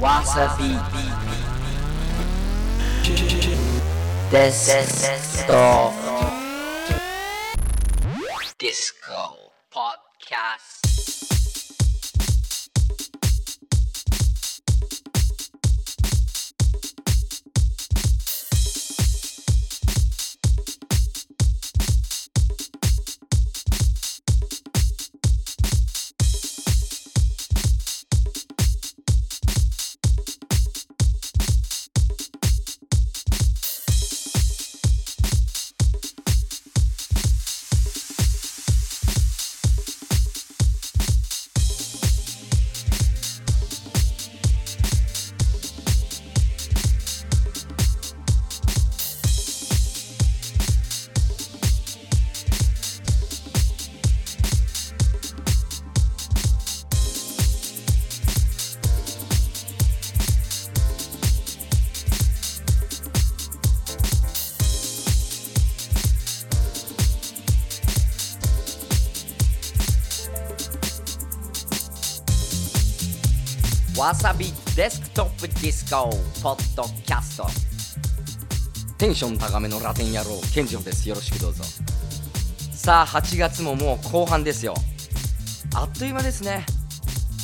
わさびわさビートデスクトップディスコポッドキャスト。テンション高めのラテン野郎健次郎です。よろしくどうぞ。さあ8月ももう後半ですよ。あっという間ですね。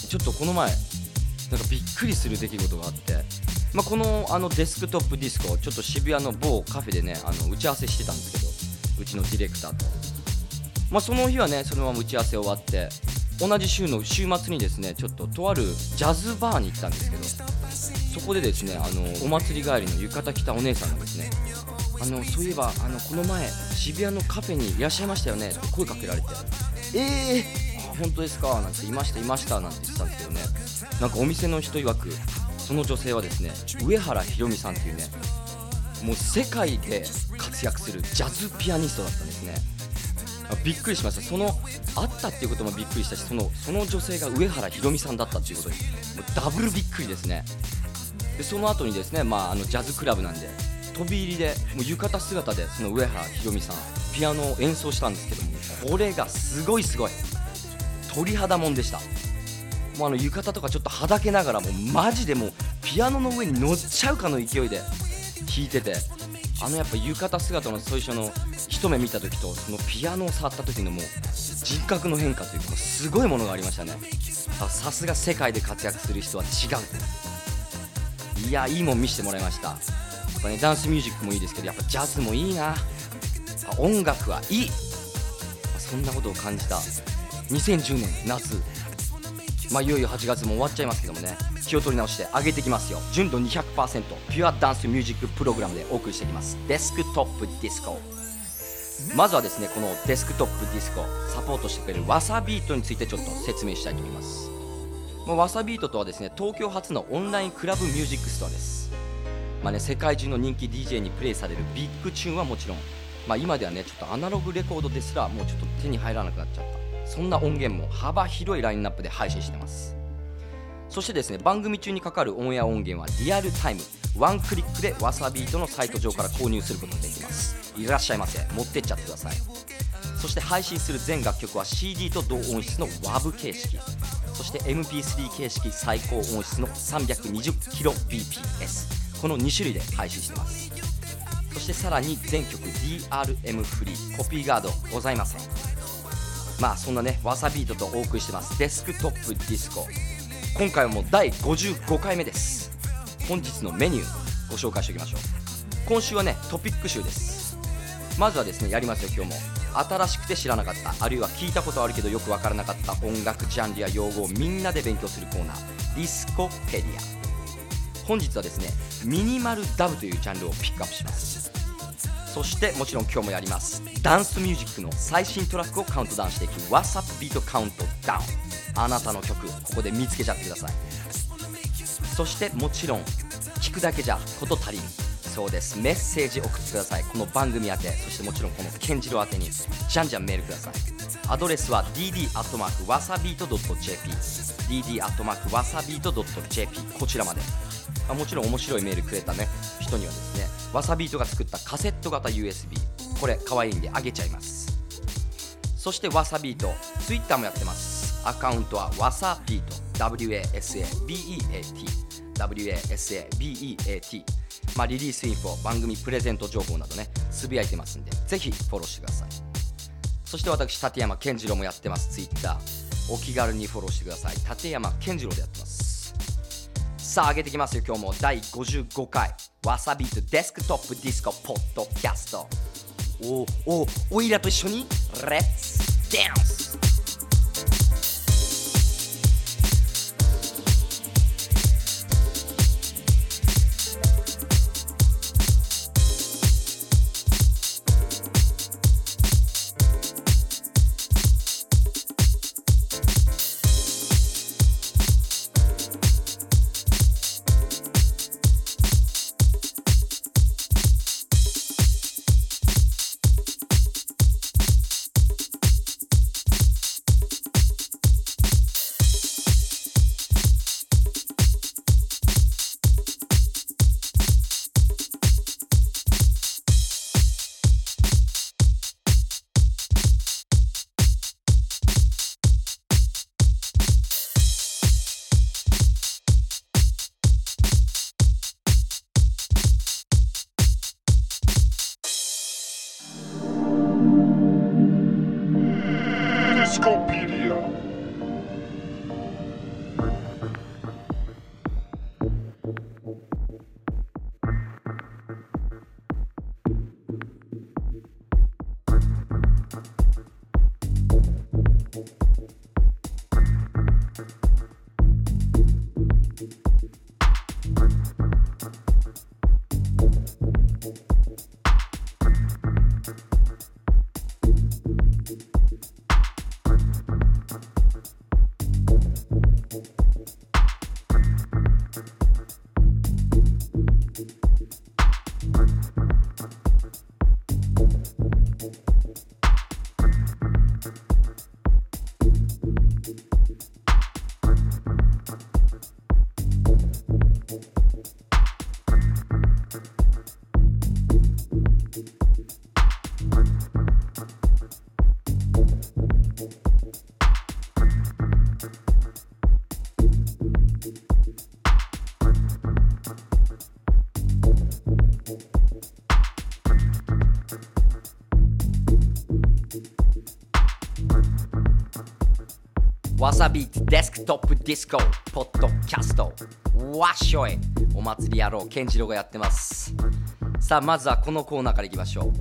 ちょっとこの前なんかびっくりする出来事があって。まあ、このあのデスクトップディスコちょっと渋谷の某カフェでねあの打ち合わせしてたんですけどうちのディレクターと、まあ、その日はねそのまま打ち合わせ終わって同じ週の週末にですねちょっととあるジャズバーに行ったんですけどそこでですねあのお祭り帰りの浴衣着たお姉さんがですねあのそういえばあのこの前渋谷のカフェにいらっしゃいましたよねって声かけられてえー、本当ですかなんていましたいましたなんて言ってたんですけどねなんかお店の人曰くその女性はですね上原ひろみさんっていうねもう世界で活躍するジャズピアニストだったんですね。あびっくりしました。その会ったっていうこともびっくりしたしそのその女性が上原ひろみさんだったっていうことでもうダブルびっくりですね。でその後にですね、まあ、あのジャズクラブなんで飛び入りでもう浴衣姿でその上原ひろみさんピアノを演奏したんですけどもこれがすごいすごい。鳥肌もんでした。もうあの浴衣とかちょっとはだけながらもマジでもうピアノの上に乗っちゃうかの勢いで弾いてて。あのやっぱ浴衣姿の最初の一目見た時とそのピアノを触った時のもう人格の変化というかすごいものがありましたね。さすが世界で活躍する人は違う。いやいいもん見せてもらいました。やっぱねダンスミュージックもいいですけどやっぱジャズもいいな。音楽はいい。そんなことを感じた。2010年夏。まあ、いよいよ8月も終わっちゃいますけどもね気を取り直して上げていきますよ。純度200%ピュアダンスミュージックプログラムでお送りしていきます。デスクトップディスコまずはですねこのデスクトップディスコサポートしてくれるわさビートについてちょっと説明したいと思います。まあ、わさビートとはですね東京発のオンラインクラブミュージックストアです。まあね、世界中の人気 DJ にプレイされるビッグチューンはもちろん、まあ、今ではねちょっとアナログレコードですらもうちょっと手に入らなくなっちゃった。そんな音源も幅広いラインナップで配信してます。そしてですね番組中にかかるオンエア音源はリアルタイムワンクリックでわさビートのサイト上から購入することができます。いらっしゃいませ持ってっちゃってください。そして配信する全楽曲は CD と同音質の WAV 形式そして MP3 形式最高音質の 320kbps この2種類で配信してます。そしてさらに全曲 DRM フリーコピーガードございません。まあそんなねわさビートとお送りしてます。デスクトップディスコ。今回はもう第55回目です。本日のメニューご紹介しておきましょう。今週はねトピック集です。まずはですねやりますよ今日も。新しくて知らなかった。あるいは聞いたことあるけどよくわからなかった。音楽ジャンルや用語をみんなで勉強するコーナー。ディスコペディア。本日はですねミニマルダブというジャンルをピックアップします。そしてもちろん今日もやります。ダンスミュージックの最新トラックをカウントダウンしていく。WhatsApp ビートカウントダウン。あなたの曲ここで見つけちゃってください。そしてもちろん聞くだけじゃこと足りん。そうです。メッセージ送ってください。この番組宛て。そしてもちろんこのケンジロ宛てに。じゃんじゃんメールください。アドレスは dd.wasabeat.jp dd.wasabeat.jp こちらまで。あもちろん面白いメールくれたね人にはですねわさビートが作ったカセット型 USB これ可愛いんであげちゃいます。そしてわさビート Twitter もやってます。アカウントはわさビート。WASABEAT WASABEAT まあ、リリースインフォ番組プレゼント情報などねつぶやいてますんでぜひフォローしてください。そして私立山健次郎もやってます。Twitter お気軽にフォローしてください。立山健次郎でやってます。さあ上げていきますよ。今日も第55回わさビートデスクトップディスコポッドキャスト。おおおいらと一緒に Let's dance。わさビートデスクトップディスコポッドキャスト。わっしょい。お祭り野郎健次郎がやってます。さあまずはこのコーナーからいきましょう。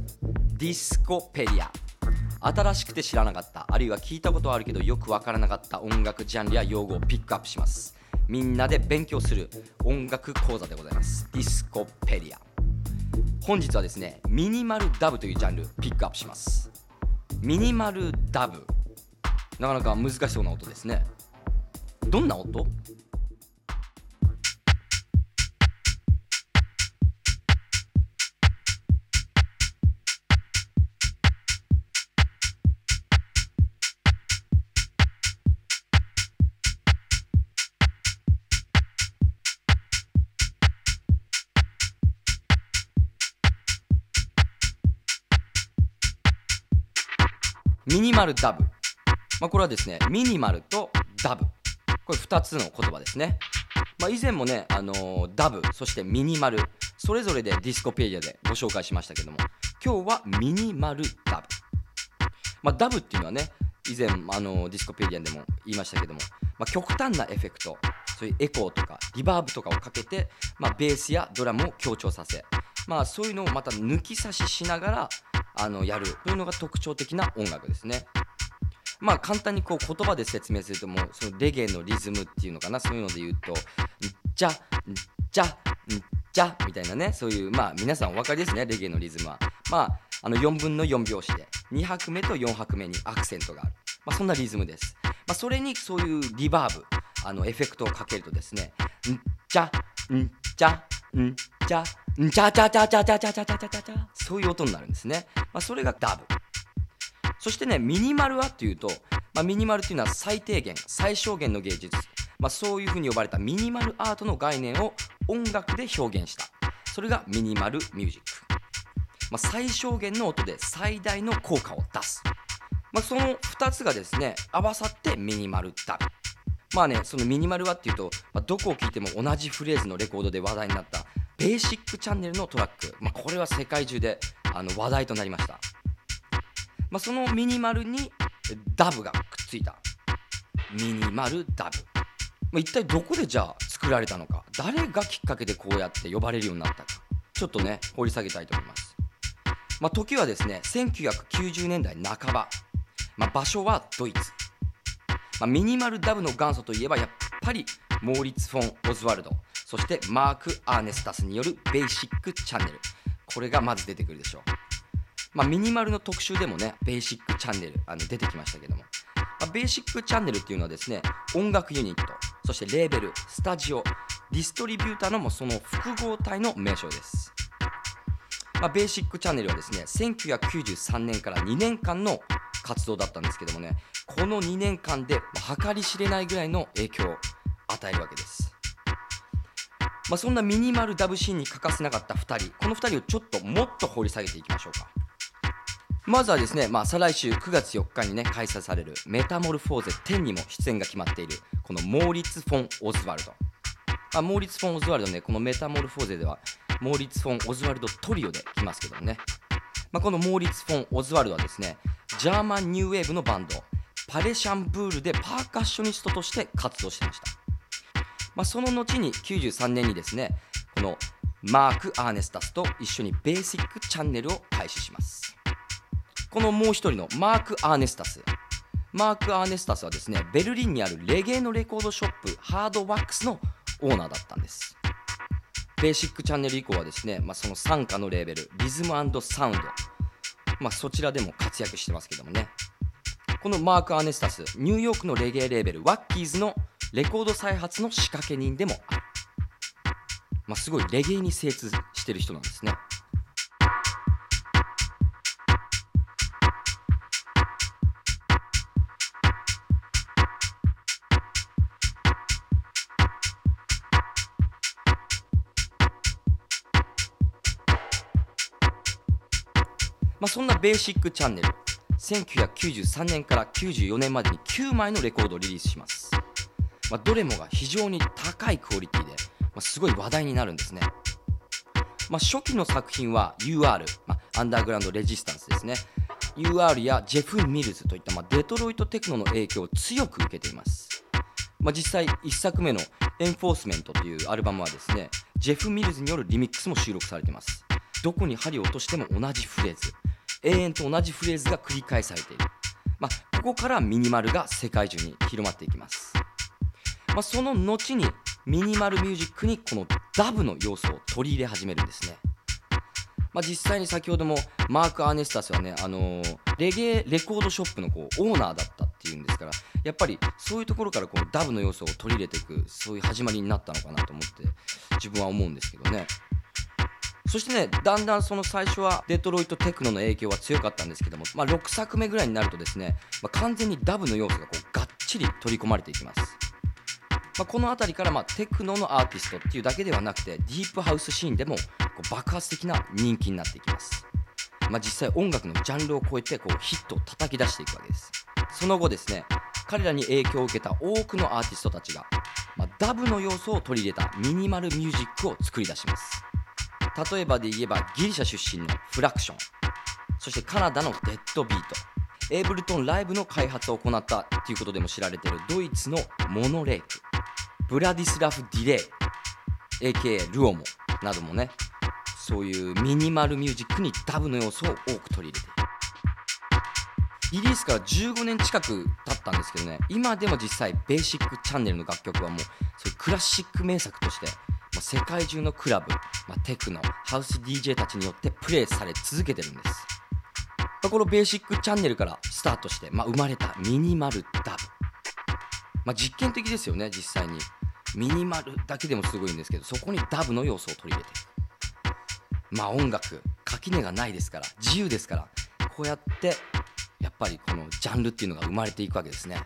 ディスコペディア。新しくて知らなかった。あるいは聞いたことはあるけどよくわからなかった音楽ジャンルや用語をピックアップします。みんなで勉強する。音楽講座でございます。ディスコペディア。本日はですねミニマルダブというジャンルピックアップします。ミニマルダブ。なかなか難しそうな音ですね。どんな音？ミニマルダブ。まあ、これはですねミニマルとダブ。これ2つの言葉ですね、まあ、以前もね、あのー、ダブそしてミニマルそれぞれでディスコペディアでご紹介しましたけども今日はミニマルダブ、まあ、ダブっていうのはね以前、あのー、ディスコペディアでも言いましたけども、まあ、極端なエフェクトそういうエコーとかリバーブとかをかけて、まあ、ベースやドラムを強調させ、まあ、そういうのをまた抜き差ししながらあのやるというのが特徴的な音楽ですね。まあ簡単にこう言葉で説明するともうそのレゲエのリズムっていうのかなそういうので言うと「んじゃんじゃんじゃ」みたいなねそういうまあ皆さんお分かりですねレゲエのリズムは。まああの4分の4拍子で2拍目と4拍目にアクセントがある、まあ、そんなリズムです、まあ、それにそういうリバーブあのエフェクトをかけるとですね「んじゃんじゃんじゃんじゃじゃじゃじゃじゃじゃじゃじゃじゃじゃそういう音になるんですね、まあ、それがダブそしてねミニマルはっていうと、まあ、ミニマルっていうのは最低限最小限の芸術、まあ、そういうふうに呼ばれたミニマルアートの概念を音楽で表現した。それがミニマルミュージック、まあ、最小限の音で最大の効果を出す、まあ、その2つがですね合わさってミニマルダブまあねそのミニマルはっていうと、まあ、どこを聴いても同じフレーズのレコードで話題になったベーシックチャンネルのトラック、まあ、これは世界中であの話題となりました、まあ、そのミニマルにダブがくっついた。ミニマルダブ、まあ、一体どこでじゃあ作られたのか。誰がきっかけでこうやって呼ばれるようになったか。ちょっとね掘り下げたいと思います、まあ、時はですね1990年代半ば、まあ、場所はドイツ、まあ、ミニマルダブの元祖といえばやっぱりモーリッツ・フォン・オズワルド。そしてマーク・アーネスタスによるベーシックチャンネル。これがまず出てくるでしょう、まあ、ミニマルの特集でもねベーシックチャンネルあの出てきましたけども、まあ、ベーシックチャンネルっていうのはですね音楽ユニットそしてレーベルスタジオディストリビューターのもその複合体の名称です、まあ、ベーシックチャンネルはですね1993年から2年間の活動だったんですけどもねこの2年間で計り知れないぐらいの影響を与えるわけです。まあ、そんなミニマルダブシーンに欠かせなかった2人この2人をちょっともっと掘り下げていきましょうか。まずはですね、まあ、再来週9月4日にね開催されるメタモルフォーゼ10にも出演が決まっているこのモーリッツ・フォン・オズワルド、あ、モーリッツ・フォン・オズワルドねこのメタモルフォーゼではモーリッツ・フォン・オズワルドトリオで来ますけどもね、まあ、このモーリッツ・フォン・オズワルドはですねジャーマンニューウェーブのバンドパレシャンブールでパーカッショニストとして活動してました。まあ、その後に93年にですねこのマーク・アーネスタスと一緒にベーシックチャンネルを開始します。このもう一人のマーク・アーネスタス。マーク・アーネスタスはですねベルリンにあるレゲエのレコードショップハードワックスのオーナーだったんです。ベーシックチャンネル以降はですね、まあ、その傘下のレーベルリズムサウンド、まあ、そちらでも活躍してますけどもね。このマーク・アーネスタスニューヨークのレゲエレーベルワッキーズのレコード再発の仕掛け人でもある、まあ、すごいレゲエに精通してる人なんですね。まあ、そんなベーシックチャンネル1993年から94年までに9枚のレコードをリリースします。まあ、どれもが非常に高いクオリティで、まあ、すごい話題になるんですね、まあ、初期の作品は UR、まあ、アンダーグラウンドレジスタンスですね。UR やジェフ・ミルズといった、まあ、デトロイトテクノの影響を強く受けています、まあ、実際1作目のエンフォースメントというアルバムはですねジェフ・ミルズによるリミックスも収録されています。どこに針を落としても同じフレーズ。永遠と同じフレーズが繰り返されている、まあ、ここからミニマルが世界中に広まっていきます。まあ、その後にミニマルミュージックにこのダブの要素を取り入れ始めるんですね。まあ、実際に先ほどもマーク・アーネスタスはね、あのー、レゲエレコードショップのこうオーナーだったっていうんですからやっぱりそういうところからこのダブの要素を取り入れていくそういう始まりになったのかなと思って自分は思うんですけどね。そしてねだんだんその最初はデトロイトテクノの影響は強かったんですけども、まあ、6作目ぐらいになるとですね、まあ、完全にダブの要素がこうがっちり取り込まれていきます。まあ、この辺りからまテクノのアーティストっていうだけではなくてディープハウスシーンでもこう爆発的な人気になっていきます、まあ、実際音楽のジャンルを超えてこうヒットを叩き出していくわけです。その後ですね彼らに影響を受けた多くのアーティストたちが、まあ、ダブの要素を取り入れたミニマルミュージックを作り出します。例えばで言えばギリシャ出身のフラクション。そしてカナダのデッドビート。エイブルトンライブの開発を行ったということでも知られているドイツのモノレーク。ブラディスラフ・ディレイ AKA ルオモなどもねそういうミニマルミュージックにダブの要素を多く取り入れている。リリースから15年近く経ったんですけどね今でも実際ベーシックチャンネルの楽曲はもうそういうクラシック名作として、ま、世界中のクラブ、まあ、テクノハウス DJ たちによってプレイされ続けてるんです、ま、このベーシックチャンネルからスタートして、ま、生まれたミニマルダブ、ま、実験的ですよね実際に。ミニマルだけでもすごいんですけどそこにダブの要素を取り入れてまあ音楽垣根がないですから自由ですからこうやってやっぱりこのジャンルっていうのが生まれていくわけですね。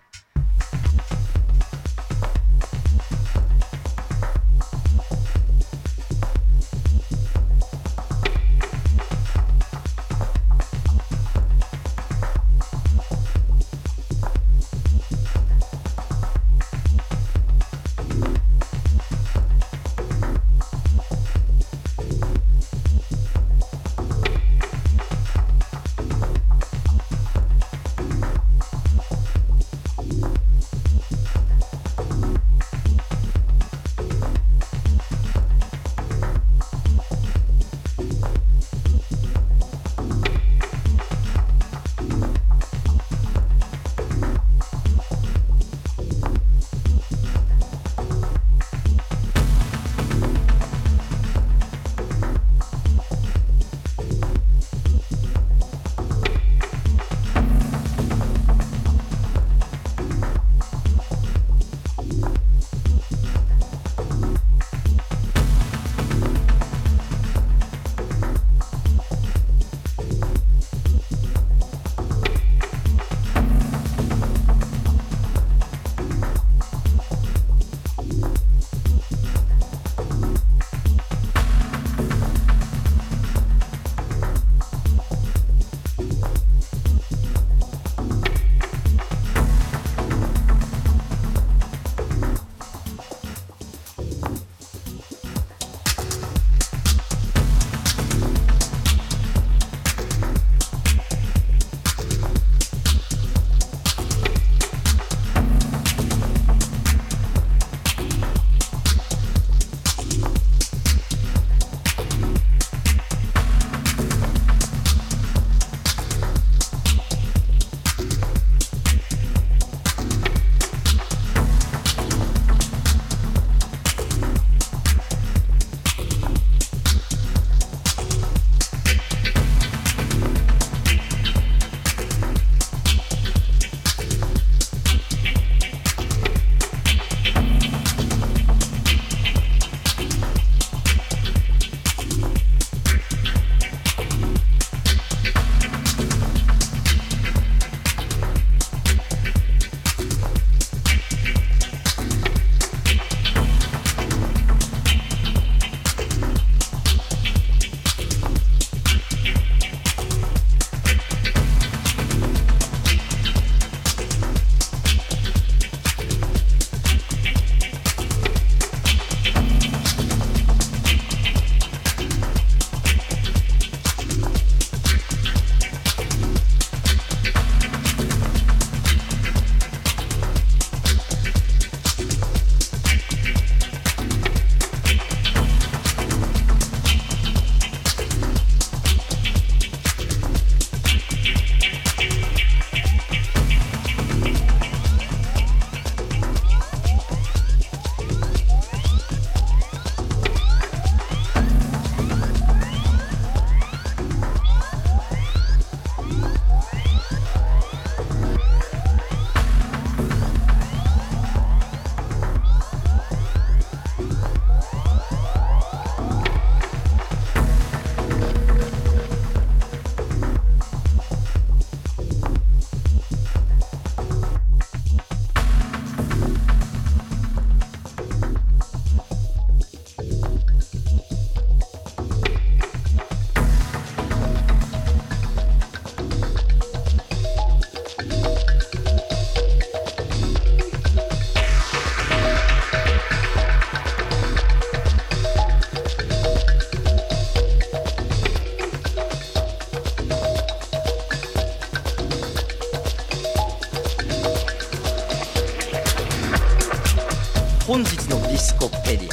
本日のディスコペディ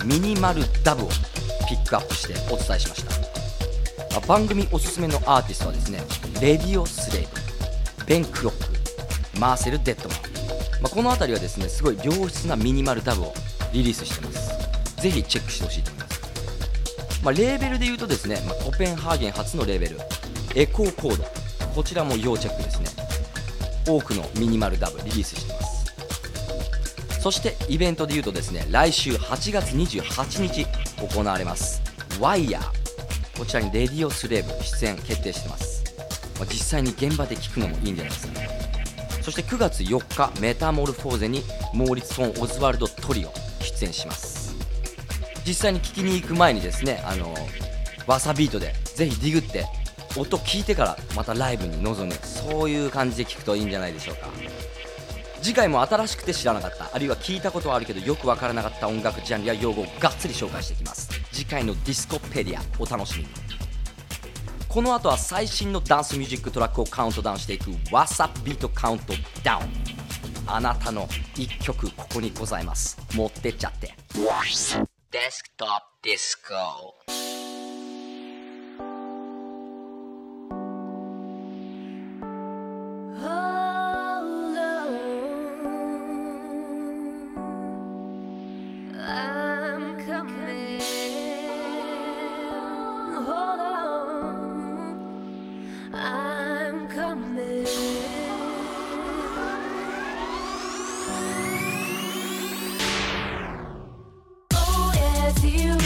アミニマルダブをピックアップしてお伝えしました。番組おすすめのアーティストはですねレディオ・スレイブベン・クロックマーセル・デットマン、まあ、この辺りはですねすごい良質なミニマルダブをリリースしてます。ぜひチェックしてほしいと思います、まあ、レーベルで言うとですね、まあ、コペンハーゲン発のレーベルエコーコード。こちらも要チェックですね。多くのミニマルダブリリースしてそしてイベントで言うとですね来週8月28日行われます。ワイヤー。こちらにレディオスレーブ出演決定してます、まあ、実際に現場で聞くのもいいんじゃないですかね。そして9月4日メタモルフォーゼにモーリツ・フォン・オズワルド・トリオ出演します。実際に聞きに行く前にですねあのわさビートでぜひディグって音聞いてからまたライブに臨む。そういう感じで聞くといいんじゃないでしょうか。次回も新しくて知らなかった。あるいは聞いたことはあるけどよくわからなかった音楽ジャンルや用語をがっつり紹介していきます。次回のディスコペディアお楽しみに。この後は最新のダンスミュージックトラックをカウントダウンしていく わさビート Count Down あなたの1曲ここにございます。持ってっちゃって。デスクトップディスコ See you.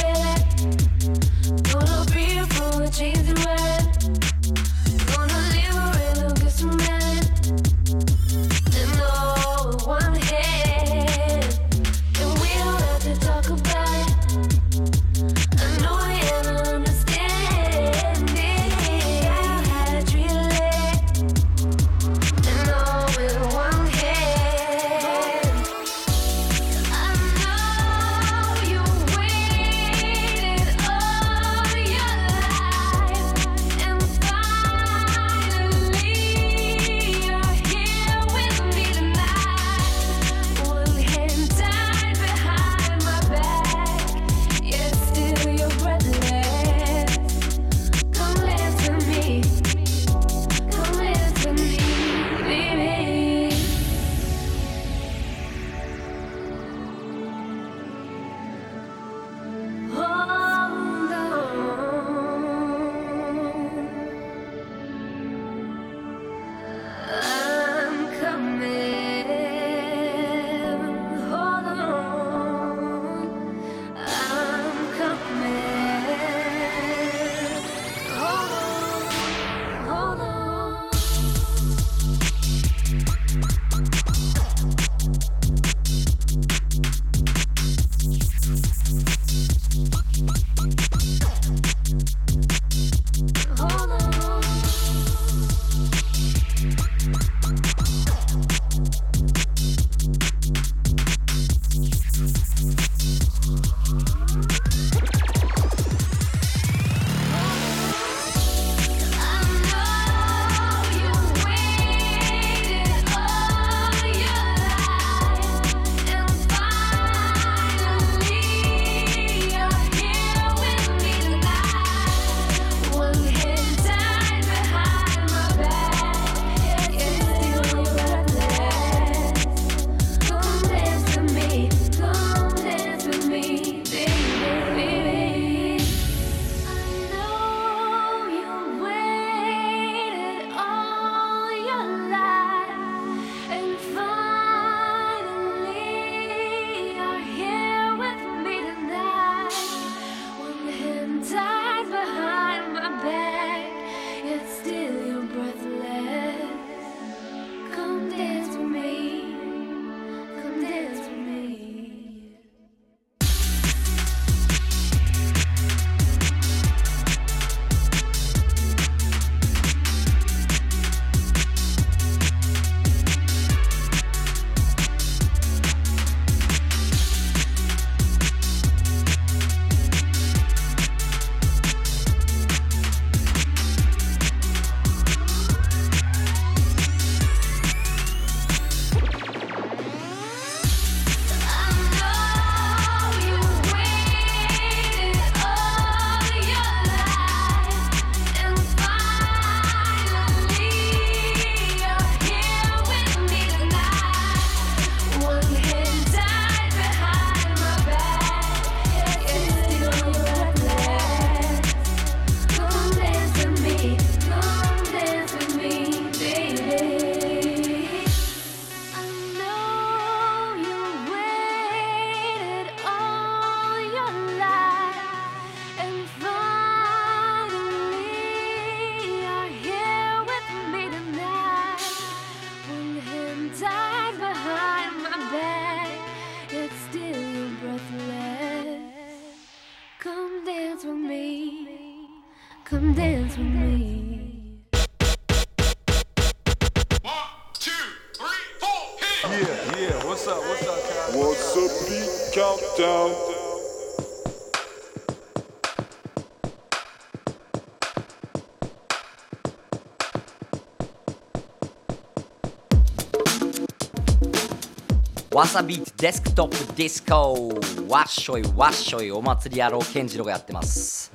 わさビートデスクトップディスコ」わっしょいわっしょいお祭り野郎健次郎がやってます。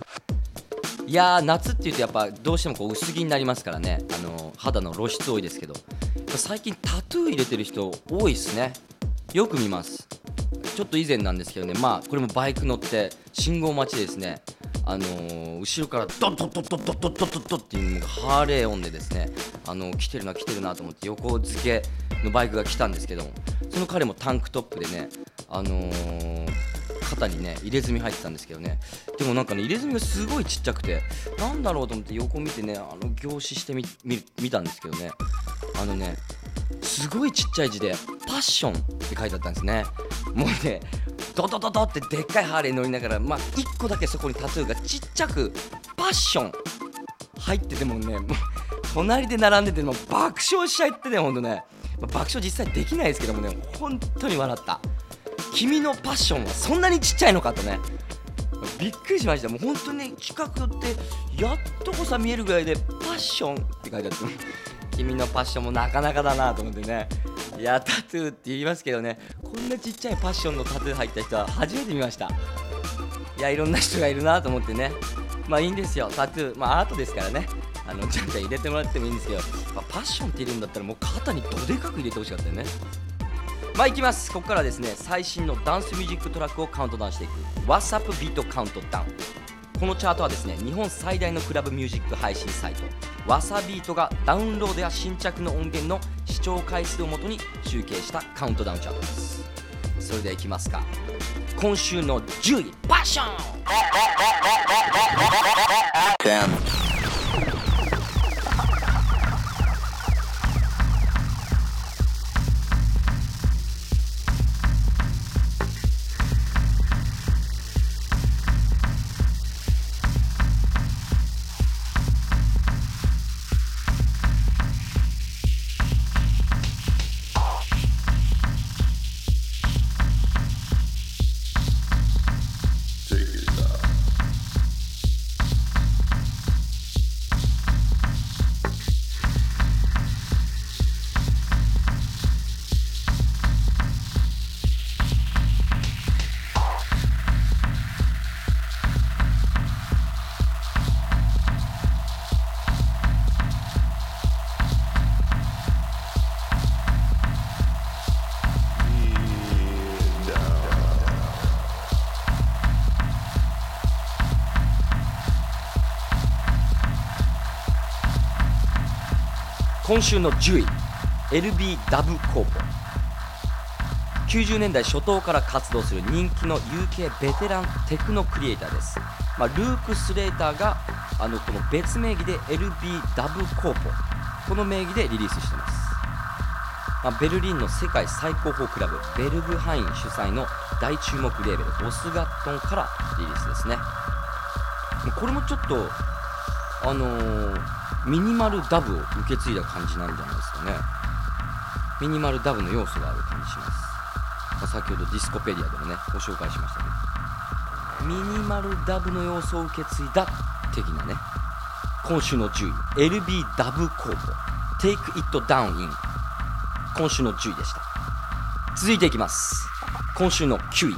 いやー夏っていうとやっぱどうしてもこう薄着になりますからね。あの肌の露出多いですけど。最近タトゥー入れてる人多いっすね。よく見ます。ちょっと以前なんですけどね。まあこれもバイク乗って信号待ちですね。あのー後ろからドドッドッドッドッドッドッドッドッっていうハーレー音でですね。あのー来てるな来てるなと思って横付けのバイクが来たんですけども。その彼もタンクトップでねあのー肩にね入れ墨入ってたんですけどね。でもなんかね入れ墨がすごいちっちゃくてなんだろうと思って横見てねあの凝視してみ見たんですけどね。あのねすごいちっちゃい字で「パッション」って書いてあったんですね。もうねドドドドってでっかいハーレー乗りながらまあ1個だけそこにタトゥーがちっちゃく「パッション」入っててもねもう隣で並んでても爆笑しちゃってねほんとね、まあ爆笑実際できないですけどもね本当に笑った。君のパッションはそんなにちっちゃいのかとね。びっくりしました。もう本当に近くってやっとこさ見えるぐらいでパッションって書いてあって。君のパッションもなかなかだなと思ってね。いやタトゥーって言いますけどね。こんなちっちゃいパッションのタトゥー入った人は初めて見ました。いやいろんな人がいるなと思ってね。まあいいんですよ。タトゥー。まあアートですからね。あのちゃんちゃん入れてもらってもいいんですけど、まあパッションって入れるんだったらもう肩にどでかく入れてほしかったよね。まあいきます。ここからですね最新のダンスミュージックトラックをカウントダウンしていく。What's Up ビートカウントダウン。このチャートはですね日本最大のクラブミュージック配信サイト。わさビートがダウンロードや新着の音源の視聴回数をもとに集計したカウントダウンチャートです。それではいきますか。今週の10位パッション。今週の10位 LB ダブコーポ90年代初頭から活動する人気の UK ベテランテクノクリエイターです、まあ、ルーク・スレーターがあのこの別名義で LB ダブコーポこの名義でリリースしてます、まあ、ベルリンの世界最高峰クラブベルグハイン主催の大注目レーベルオスガットンからリリースですね。これもちょっとあのーミニマルダブを受け継いだ感じなんじゃないですかね。ミニマルダブの要素がある感じします、まあ先ほどディスコペディアでもねご紹介しましたけど。ミニマルダブの要素を受け継いだ的なね今週の10位 LB ダブコープ Take It Down In 今週の10位でした。続いていきます。今週の9位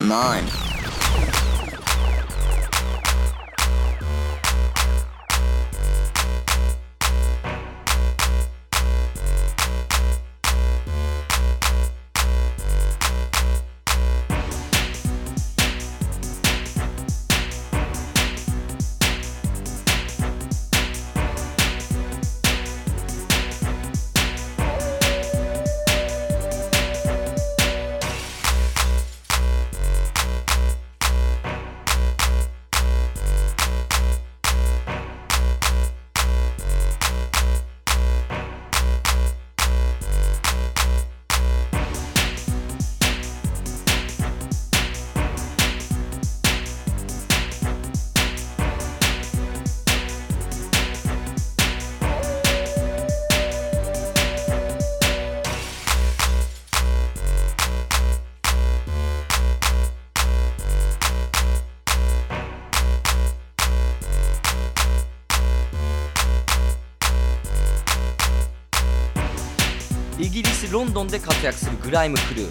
Nine.「イギリス・ロンドンで活躍するグライムクルー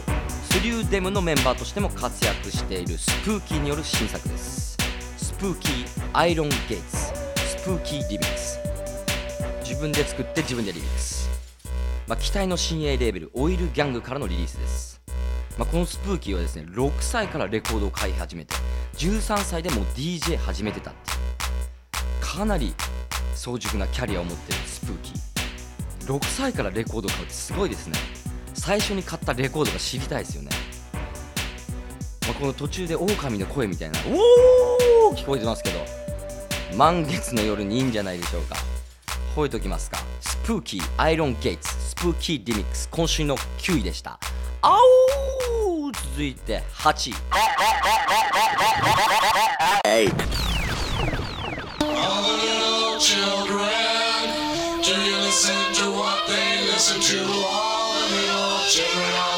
スリューデムのメンバーとしても活躍しているスプーキーによる新作です。スプーキーアイロンゲイツスプーキーリミックス自分で作って自分でリミックス、まあ、期待の新鋭レーベルオイルギャングからのリリースです、まあ、このスプーキーはですね6歳からレコードを買い始めて13歳でも DJ 始めてたっていうかなり早熟なキャリアを持ってるスプーキー。6歳からレコードを買うってすごいですね。最初に買ったレコードが知りたいですよね、まあ、この途中で狼の声みたいな「おー!」聞こえてますけど満月の夜にいいんじゃないでしょうか。吠えときますか。スプーキーアイロンゲイツスプーキーリミックス今週の9位でした。あおー続いて8位。All the little children, listen to what they listen to? All the little children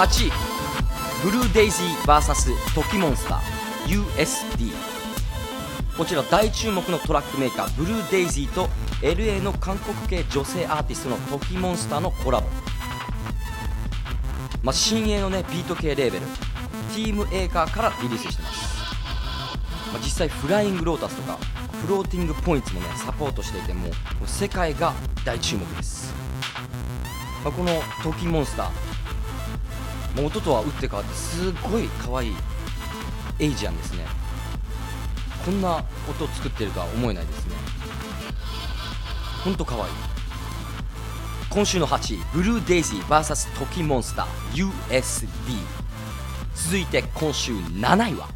8位。ブルーデイジー VS トキモンスター USD こちら大注目のトラックメーカーブルーデイジーと LA の韓国系女性アーティストのトキモンスターのコラボ、まあ、新鋭のねビート系レーベル。ティームエーカーからリリースしてます、まあ、実際フライングロータスとかフローティングポイントもねサポートしていても世界が大注目です、まあ、このトキモンスターもう音とは打って変わってすごい可愛いエイジアンですね。こんな音作ってるとは思えないですね。ほんと可愛い。今週の8位ブルーデイジー VS トキモンスター USD 続いて今週7位は。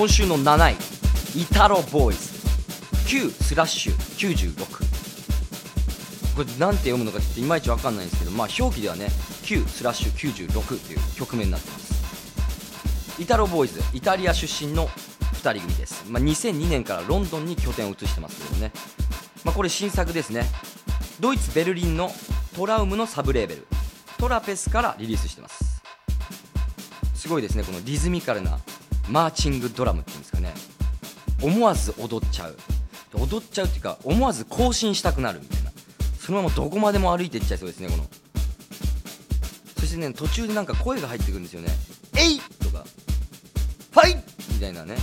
今週の7位イタロボーイズ。9スラッシュ96これなんて読むのかちょっといまいちわかんないんですけどまあ表記ではね9スラッシュ96という曲名になってます。イタロボーイズイタリア出身の2人組です、まあ、2002年からロンドンに拠点を移してますけどね、まあ、これ新作ですね。ドイツ・ベルリンのトラウムのサブレーベル。トラペスからリリースしてます。すごいですねこのリズミカルなマーチングドラムっていうんですかね。思わず踊っちゃう。踊っちゃうっていうか思わず更新したくなるみたいな。そのままどこまでも歩いていっちゃいそうですねこの。そしてね途中でなんか声が入ってくるんですよね「えい!」とか「ファイ!」みたいなね。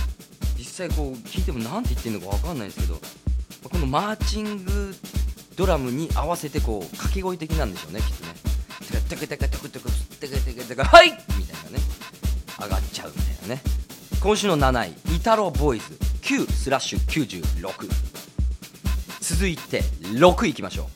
実際こう聞いても何て言ってるのか分かんないんですけど。このマーチングドラムに合わせてこう掛け声的なんでしょうねきっとね。テクテクテクテクテクテクテクテクはいみたいなね上がっちゃうみたいなね今週の7位イタロボーイズ9スラッシュ96続いて6位いきましょう。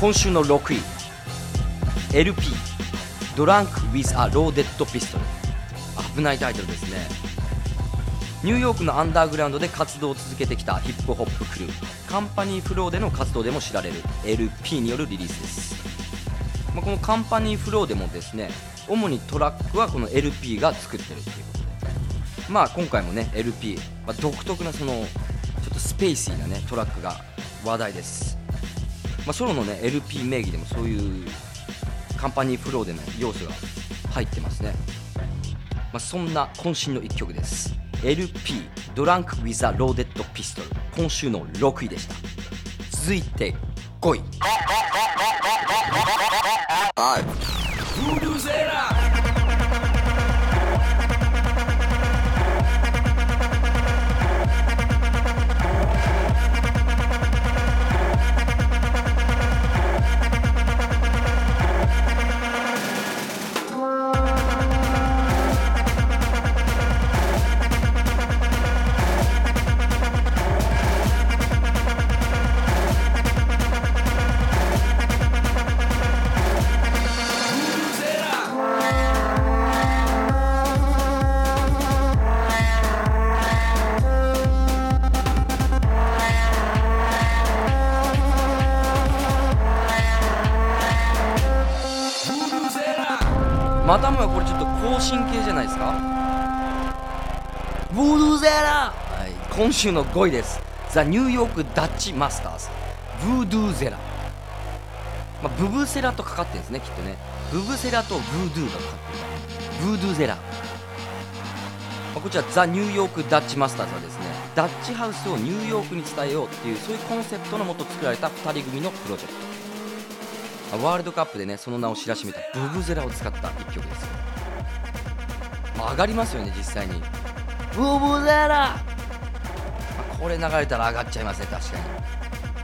今週の6位。LP ドランク・ウィズ・ア・ロー。デッド・ピストル危ないタイトルですね。ニューヨークのアンダーグラウンドで活動を続けてきたヒップホップクルー。 Company Flow での活動でも知られる LP によるリリースです、まあ、この Company Flow でもですね主にトラックはこの LP が作ってるっていうことで。まあ今回もね El-P、まあ、独特なそのちょっとスペーシーなねトラックが話題です。まあ、ソロのね LP 名義でもそういうカンパニーフローでの要素が入ってますね、まあ、そんな渾身の一曲です。LP ドランク・ウィザ・ローデッド・ピストル今週の6位でした。続いて5位。ま週の5位です。 The New York Dutch Masters Voodoozela、まあ、ブブゼラとかかってるんですねきっとね。ブブゼラとブードゥーがかかってる Voodoozela、まあ、こちら The New York Dutch Masters はですねダッチハウスをニューヨークに伝えようっていうそういうコンセプトのもと作られた2人組のプロジェクト。ワールドカップでねその名を知らしめたブブゼラを使った一曲です、まあ、上がりますよね実際に。ブブゼラ、これ流れたら上がっちゃいますね確かに。も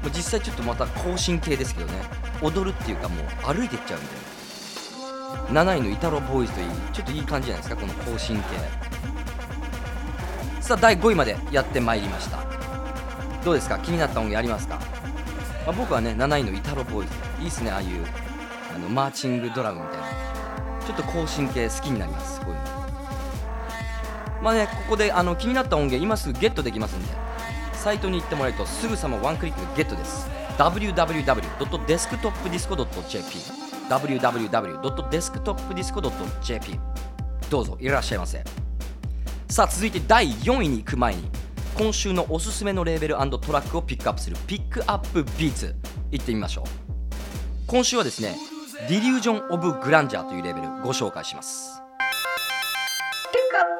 う実際ちょっとまた更新系ですけどね。踊るっていうかもう歩いていっちゃうみたいな7位のイタロボーイズといいちょっといい感じじゃないですかこの更新系。さあ第5位までやってまいりました。どうですか？気になった音源ありますか？まあ、僕はね7位のイタロボーイズ。いいっすねああいうあのマーチングドラムみたいな。ちょっと更新系好きになりますこういうの。まあねここであの気になった音源今すぐゲットできますんで。サイトに行ってもらえるとすぐさまワンクリックでゲットです。www.desktopdisco.jp www.desktopdisco.jp どうぞいらっしゃいませ。さあ続いて第4位に行く前に今週のおすすめのレーベルトラックをピックアップするピックアップビーツいってみましょう。今週はですねディリュージョン・オブ・グランジャーというレーベルご紹介します。Pick up the beat.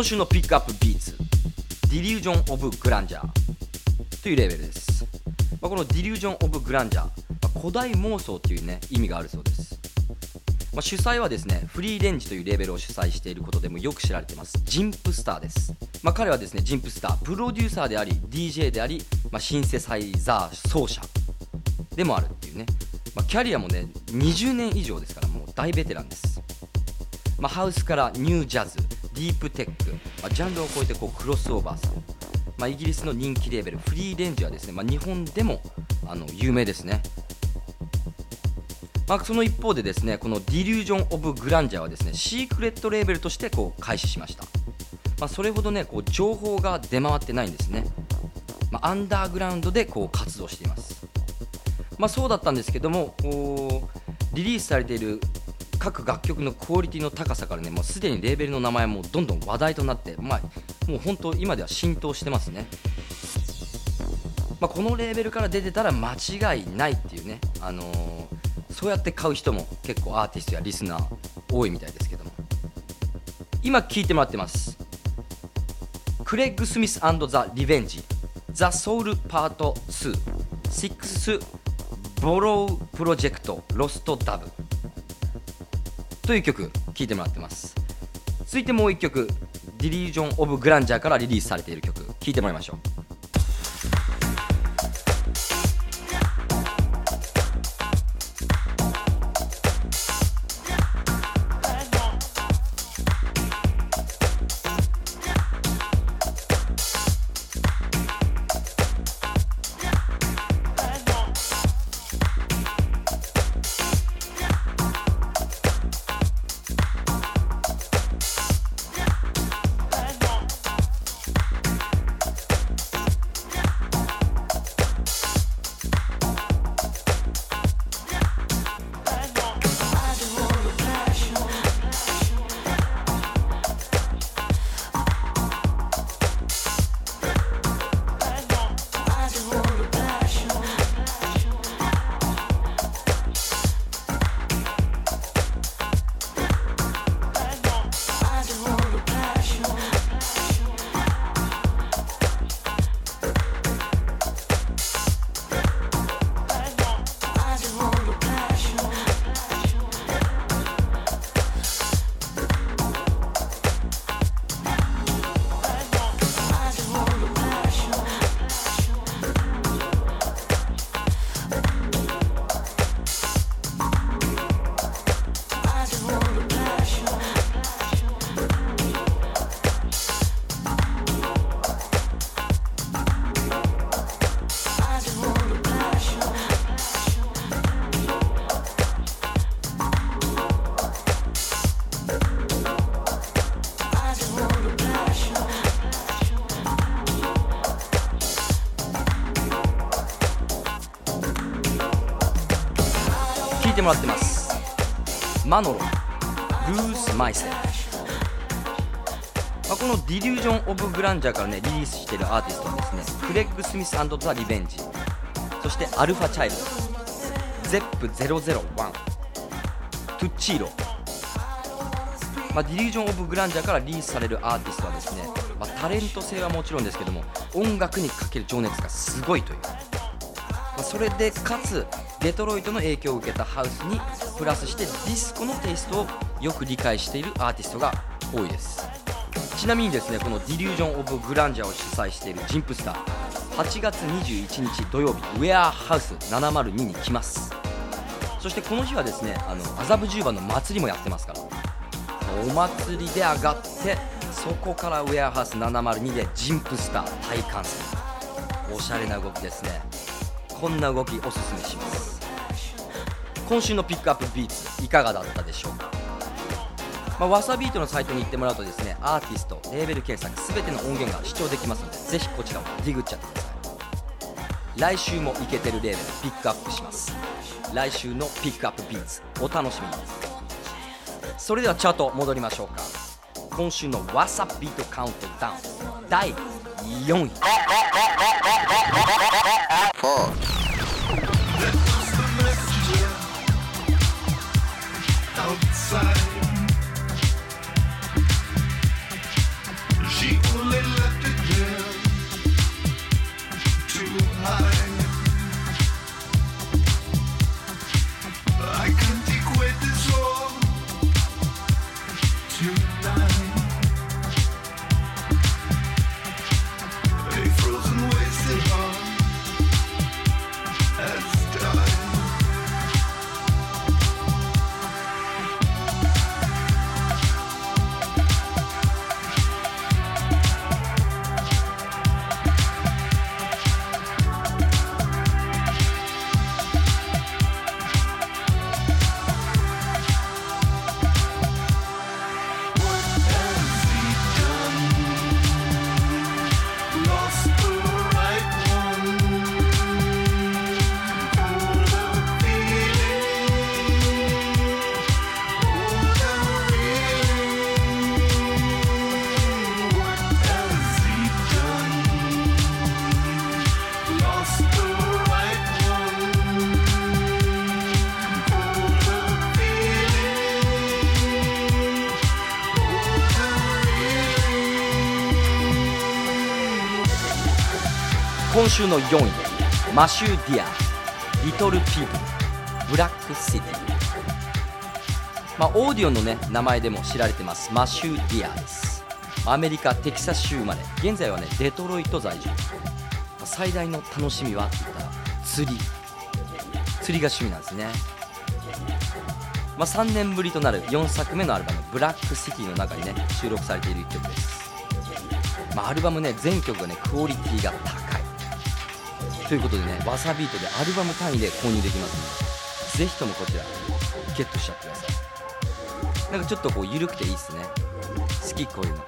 今週のピックアップビーツディリュージョン・オブ・グランジャーというレベルです、まあ、このディリュージョン・オブ・グランジャー、まあ古代妄想というね意味があるそうです、まあ、主催はですねフリーレンジというレベルを主催していることでもよく知られています。ジンプスターです、まあ、彼はですねジンプスター。プロデューサーであり DJ であり、まあ、シンセサイザー奏者。でもあるっていうね、まあ、キャリアもね20年以上ですからもう大ベテランです。まあ、ハウスからニュージャズ。ディープテック、まあ、ジャンルを超えてこうクロスオーバーさん、まあ、イギリスの人気レーベル。フリーレンジはですね、まあ、日本でもあの有名ですね、まあ、その一方でですねこのディリュージョン・オブ・グランジャーはですねシークレットレーベルとしてこう開始しました、ま、それほどねこう情報が出回ってないんですね、ま、アンダーグラウンドでこう活動しています。ま、そうだったんですけどもリリースされている各楽曲のクオリティの高さからねもうすでにレーベルの名前もどんどん話題となって、まあ、もう本当今では浸透してますね、まあ、このレーベルから出てたら間違いないっていうね、あのーそうやって買う人も結構アーティストやリスナー多いみたいですけども。今聴いてもらってます。クレッグ・スミスザ・リベンジ。ザ・ソウル・パート2 6ボロー。プロジェクトロストダブという曲聴いてもらってます。続いてもう1曲ディリージョン・オブ・グランジャーからリリースされている曲聴いてもらいましょう。ノロ。ルース・マイセル、まあ、このディリュージョン・オブ・グランジャーからねリリースしているアーティストはですねクレッグ・スミスザ・リベンジ。そしてアルファチャイルド。ゼップ001トゥッチーロ。まあ、ディリュージョン・オブ・グランジャーからリリースされるアーティストはですね、まあ、タレント性はもちろんですけども音楽にかける情熱がすごいという、まあ、それでかつデトロイトの影響を受けたハウスにプラスしてディスコのテイストをよく理解しているアーティストが多いです。ちなみにですねこのディリュージョン・オブ・グランジャーを主催しているジンプスター8月21日土曜日ウェアハウス702に来ます。そしてこの日はですねあの麻布十番の祭りもやってますから。お祭りで上がってそこからウェアハウス702でジンプスター大観戦。おしゃれな動きですね。こんな動きおすすめします。今週の Pick Up Beats いかがだったでしょうか？まあ、 Wasabeat のサイトに行ってもらうとですねアーティストレーベル検索すべての音源が視聴できますのでぜひこちらをディグっちゃってください。来週もイケてるレーベルピックアップします。来週の Pick Up Beats お楽しみに。それではチャート戻りましょうか。今週の Wasabeat カウントダウン第4位。週の4位 Matthew Dear Little People Black City。まあ Audion のね名前でも知られてますマシュー・ディアです。アメリカテキサス州生まれ現在はねデトロイト在住。まあ最大の楽しみはって言ったら釣り。釣りが趣味なんですね。まあ、3年ぶりとなる4作目のアルバム「ブラックシティ」の中にね収録されている1曲です、まあ、アルバムね全曲がねクオリティが高ということでね Wasabeat でアルバム単位で購入できますのでぜひともこちらゲットしちゃってください。なんかちょっとこう緩くていいっすね。好きこういうの。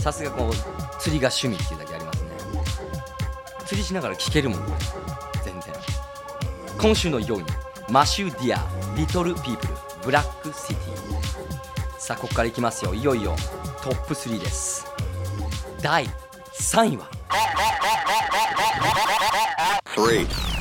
さすがこう釣りが趣味っていうだけありますね。釣りしながら聴けるもんこれ全然。今週の4位 Matthew Dear Little People Black City。さあここからいきますよ。いよいよトップ3です。第3位は。Three.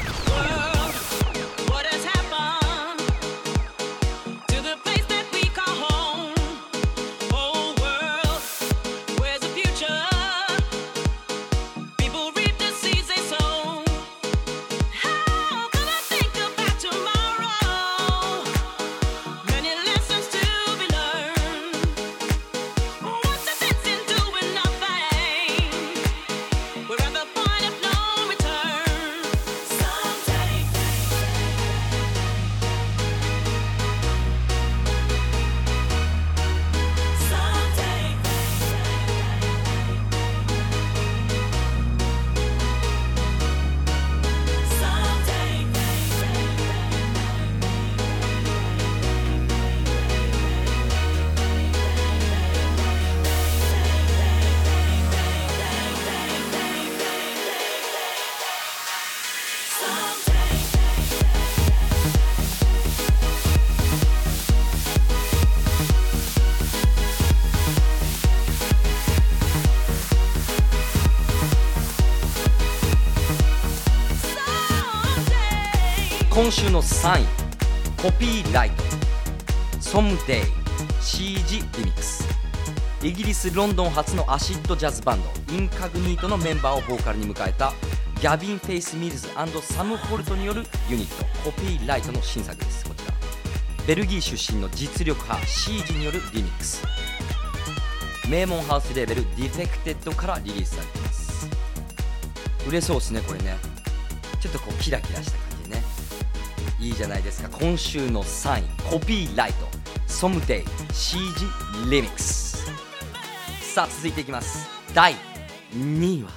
今週の3位コピーライト「ソムデイ CG リミックス」イギリス・ロンドン発のアシッドジャズバンド Incognito のメンバーをボーカルに迎えた Gavin Face Mills Sam Holt によるユニット Copyright の新作です。こちら。ベルギー出身の実力派 CG によるリミックス。名門ハウスレーベル Defected からリリースされています。売れそうですねこれね。ちょっとこうキラキラした感じ。いいじゃないですか。今週の3位コピーライト。ソムデイ CG リミックス。さあ続いていきます。第2位は。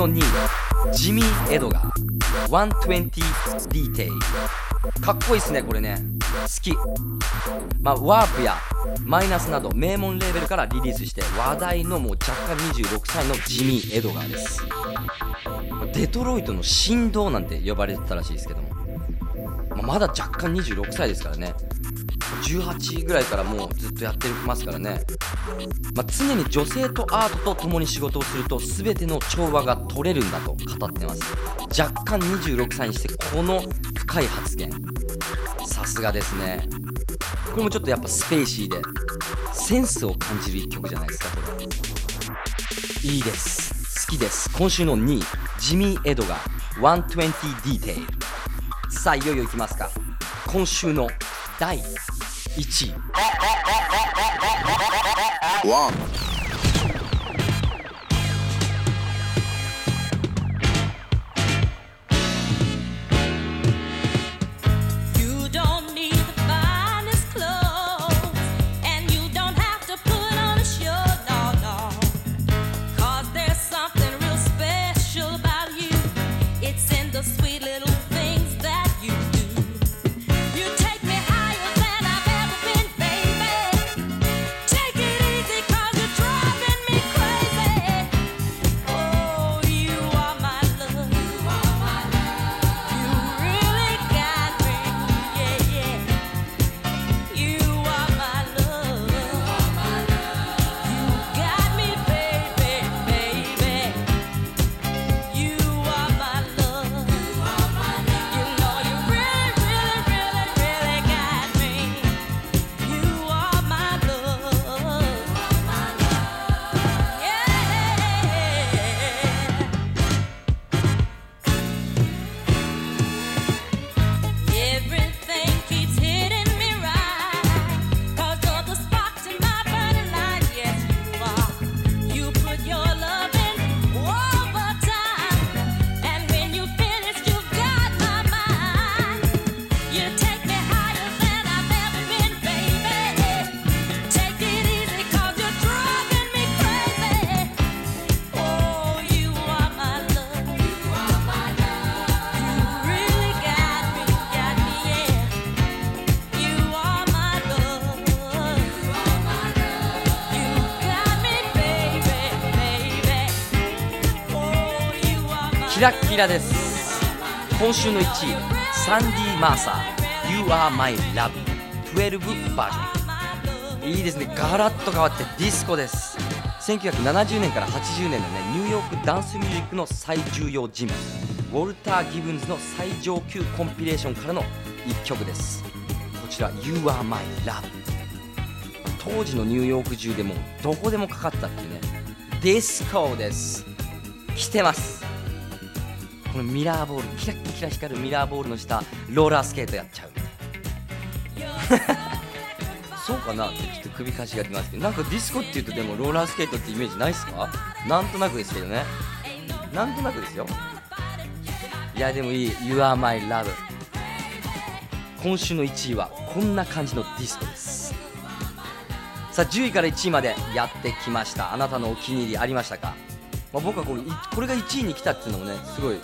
の2位ジミー・エドガー。120DT かっこいいっすねこれね。好き。まあワープやマイナスなど名門レーベルからリリースして話題のもう若干26歳のジミー・エドガーです。デトロイトの神童なんて呼ばれてたらしいですけども。まあまだ若干26歳ですからね。18ぐらいからもうずっとやってますからね、まあ、常に女性とアートと共に仕事をすると全ての調和が取れるんだと語ってます。若干26歳にしてこの深い発言。さすがですね。これもちょっとやっぱスペーシーでセンスを感じる一曲じゃないですかこれ。いいです。好きです。今週の2位。ジミー・エドが120 Detail さあいよいよいきますか。今週の第1位 my キラッキラです。今週の1位サンディ・マーサー You Are My Love 12バージョンいいですね。ガラッと変わってディスコです。1970年から80年のねニューヨークダンスミュージックの最重要人物ウォルター・ギブンズの最上級コンピレーションからの1曲です。こちら You Are My Love 当時のニューヨーク中でもどこでもかかったっていうねディスコです。来てます。このミラーボールキラッキラ光るミラーボールの下ローラースケートやっちゃうみたいな。そうかなってちょっと首かしがりますけどなんかディスコっていうとでもローラースケートってイメージないですか？なんとなくですけどね。なんとなくですよ。いやでもいい。You are my love 今週の1位はこんな感じのディスコです。さあ10位から1位までやってきました。あなたのお気に入りありましたか、まあ、僕はこれいこれが1位に来たっていうのもねすごい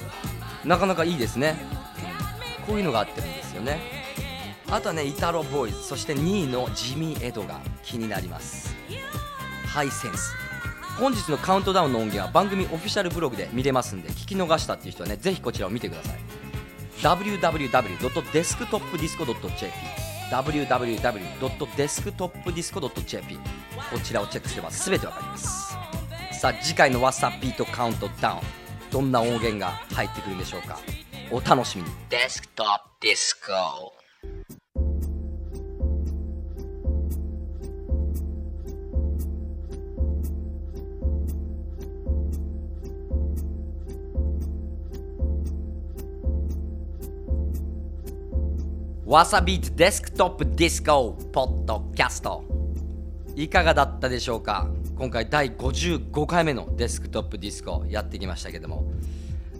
なかなかいいですね。こういうのがあってるんですよね。あとはねイタロボーイズ。そして2位のジミー・エドが気になります。ハイセンス。本日のカウントダウンの音源は番組オフィシャルブログで見れますんで聞き逃したっていう人はねぜひこちらを見てください。www.desktopdisco.jp www.desktopdisco.jp こちらをチェックすれば全てわかります。さあ次回の WhatsApp ビートカウントダウンどんな音源が入ってくるんでしょうか？お楽しみに。デスクトップディスコWasabeat Desktop Disco ポッドキャストいかがだったでしょうか？今回第55回目の Desktop Disco やってきましたけども、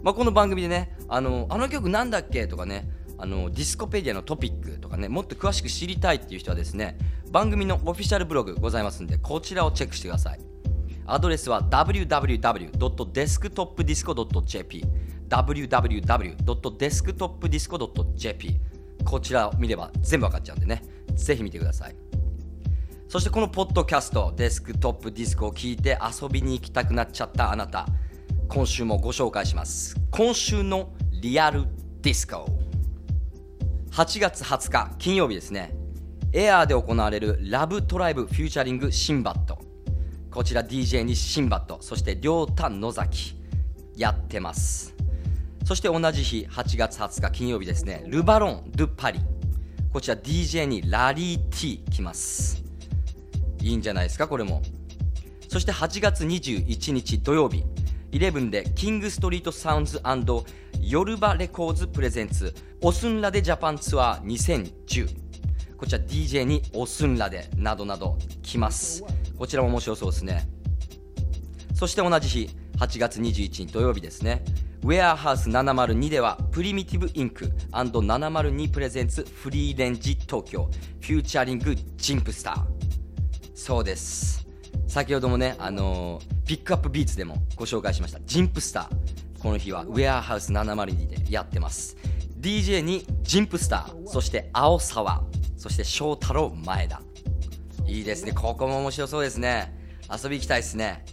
まあ、この番組でねあのあの曲なんだっけとかねあの Discopedia のトピックとかねもっと詳しく知りたいっていう人はですね番組のオフィシャルブログございますんでこちらをチェックしてください。アドレスは www.desktopdisco.jp www.desktopdisco.jp こちらを見れば全部わかっちゃうんでねぜひ見てください。そしてこのポッドキャスト Desktop Disco を聞いて遊びに行きたくなっちゃったあなた。今週もご紹介します。今週の Real Disco。8月20日金曜日ですね。 AIR で行われる Love Tribe featuring Simbad。こちら DJ に Simbad。そして Ryota Nozakiやってます。そして同じ日8月20日金曜日ですね。ルバロン・ドゥ・パリ。こちら DJ にラリー T 来ます。いいんじゃないですかこれも。そして8月21日土曜日11でキングストリートサウンズヨルバレコーズプレゼンツオスンラデジャパンツアー2010こちら DJ にオスンラデなどなど来ます。こちらも面白そうですね。そして同じ日8月21日土曜日ですね。ウェアハウス702ではプリミティブインク &702 プレゼンツフリーレンジ東京フューチャリングジンプスターそうです。先ほどもね、あのーピックアップビーツでもご紹介しました。ジンプスター。この日はウェアハウス702でやってます。DJ にジンプスター。そして青沢。そして翔太郎前田。いいですね。ここも面白そうですね。遊び行きたいですね。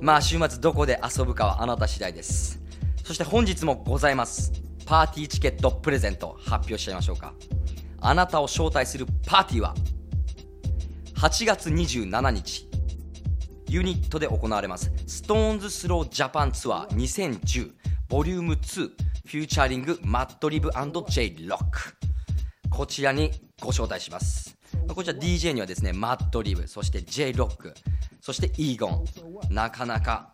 まあ週末どこで遊ぶかはあなた次第です。そして本日もございます。パーティーチケットプレゼント発表しちゃいましょうか。あなたを招待するパーティーは8月27日。ユニットで行われます。SixTONES Slow Japan ツアー2010ボリューム2フューチャリング Madlib & J Rocc。こちらにご招待します。こちら DJ にはですねマッドリブそして J ロックそして Egon。なかなか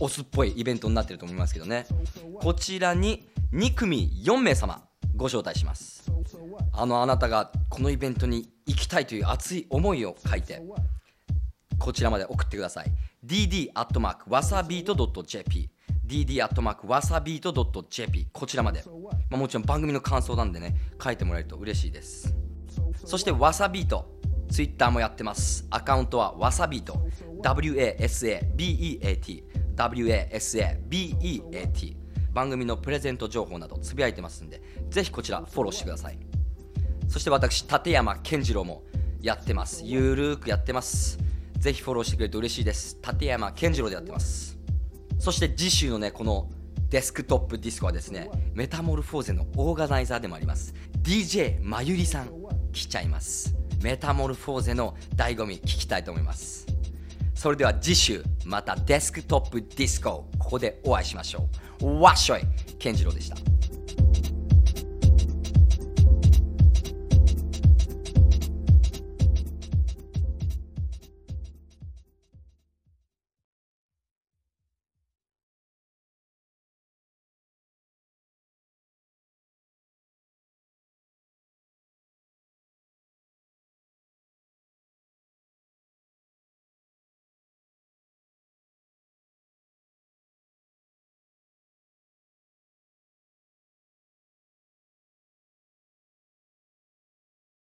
オスっぽいイベントになってると思いますけどね。こちらに2組4名様ご招待します。あのあなたがこのイベントに行きたいという熱い思いを書いてこちらまで送ってください。dd.wasabeat.jp dd.wasabeat.jp こちらまで、まあ、もちろん番組の感想なんでね書いてもらえると嬉しいです。そしてわさビートツイッターもやってます。アカウントはわさビート WASABEAT WASABEAT 番組のプレゼント情報などつぶやいてますんでぜひこちらフォローしてください。そして私立山健次郎もやってます。ゆるーくやってます。ぜひフォローしてくれると嬉しいです。立山健次郎でやってます。そして次週のねこの Desktop Disco はですねメタモルフォーゼのオーガナイザーでもあります。DJ まゆりさん来ちゃいます。メタモルフォーゼの醍醐味聞きたいと思います。それでは次週また Desktop Disco ここでお会いしましょう。わっしょい健次郎でした。